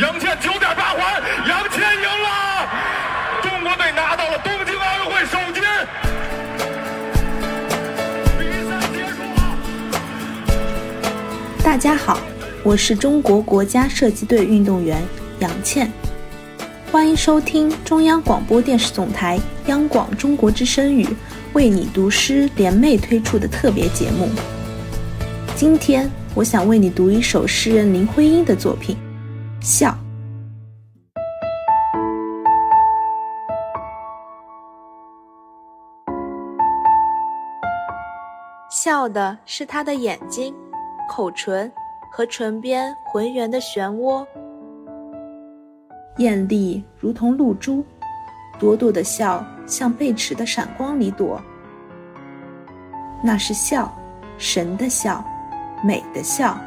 杨倩九点八环，杨倩赢了，中国队拿到了东京奥运会首金。比赛结束了。大家好，我是中国国家射击队运动员杨倩，欢迎收听中央广播电视总台央广中国之声与为你读诗联袂推出的特别节目。今天，我想为你读一首诗人林徽因的作品《笑》。笑的是他的眼睛、口唇和唇边浑圆的漩涡，艳丽如同露珠，朵朵的笑像贝齿的闪光里躲。那是笑，神的笑，美的笑。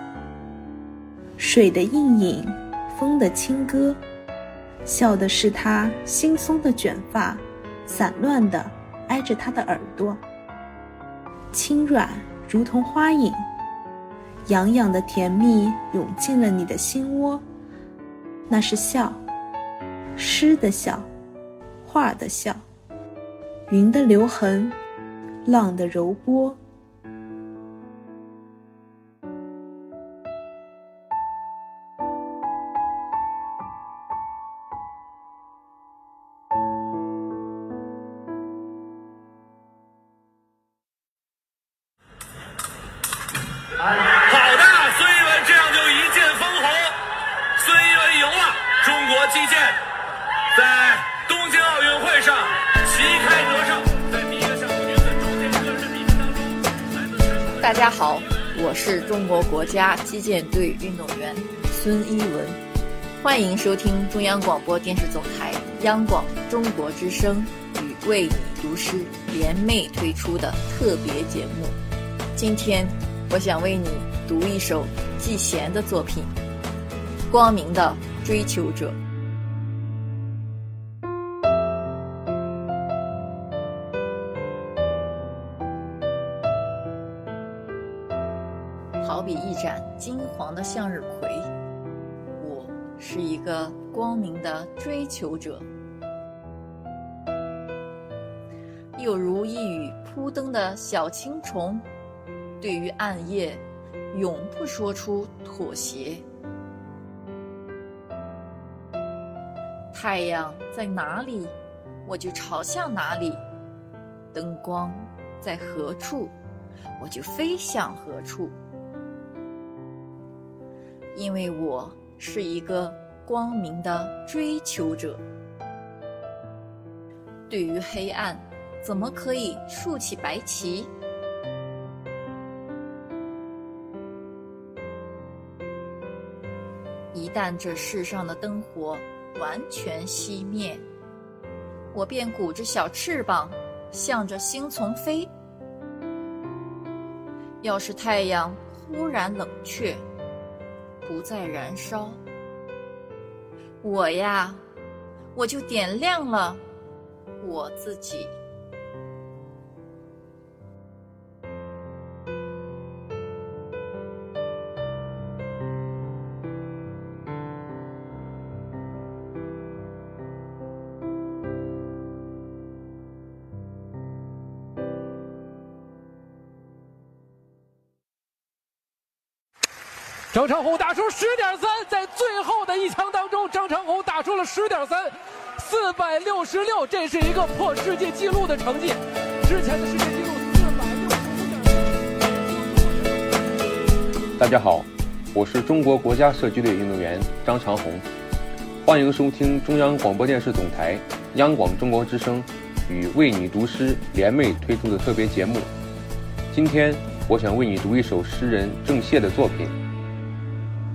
水的映影，风的轻歌，笑的是他惺忪的卷发，散乱的挨着他的耳朵。轻软如同花影，痒痒的甜蜜涌进了你的心窝。那是笑，诗的笑，画的笑，云的留痕，浪的柔波。中国击剑在东京奥运会上旗开得胜，在第一个项目女子中剑个人比拼当中，来自深圳大家好，我是中国国家击剑队运动员孙一文，欢迎收听中央广播电视总台央广中国之声与为你读诗联袂推出的特别节目。今天，我想为你读一首季贤的作品《光明的追求者》。好比一盏金黄的向日葵，我是一个光明的追求者，又如一羽扑灯的小青虫，对于暗夜，永不说出妥协。太阳在哪里，我就朝向哪里；灯光在何处，我就飞向何处。因为我是一个光明的追求者，对于黑暗，怎么可以竖起白旗？一旦这世上的灯火完全熄灭，我便鼓着小翅膀，向着星丛飞。要是太阳忽然冷却，不再燃烧，我呀，我就点亮了我自己。张长虹打出十点三，在最后的一枪当中，张长虹打出了十点三，四百六十六，这是一个破世界纪录的成绩。之前的世界纪录四百六十五点。大家好，我是中国国家射击队运动员张长虹，欢迎收听中央广播电视总台央广中国之声与为你读诗联袂推出的特别节目。今天，我想为你读一首诗人郑燮的作品《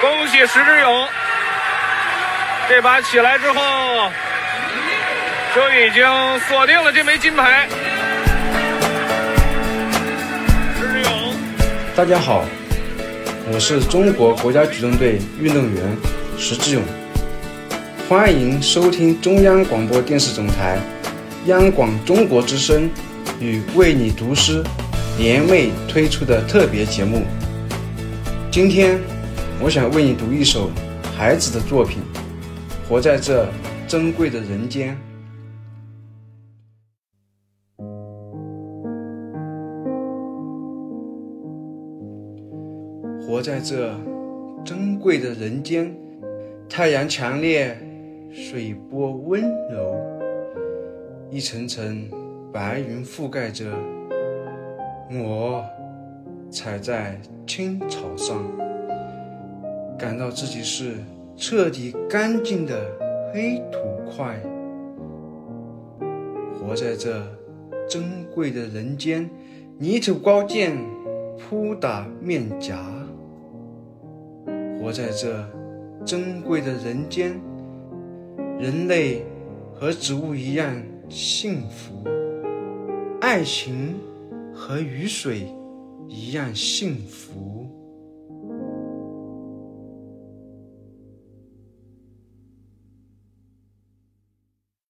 恭喜石智勇，这把起来之后就已经锁定了这枚金牌。石智勇，大家好，我是中国国家举重队运动员石智勇，欢迎收听中央广播电视总台央广中国之声与为你读诗联袂推出的特别节目。今天，我想为你读一首孩子的作品《活在这珍贵的人间》。活在这珍贵的人间，太阳强烈，水波温柔，一层层白云覆盖着我。踩在青草上，感到自己是彻底干净的黑土块。活在这珍贵的人间，泥土高见扑打面颊。活在这珍贵的人间，人类和植物一样幸福，爱情和雨水。一样幸福。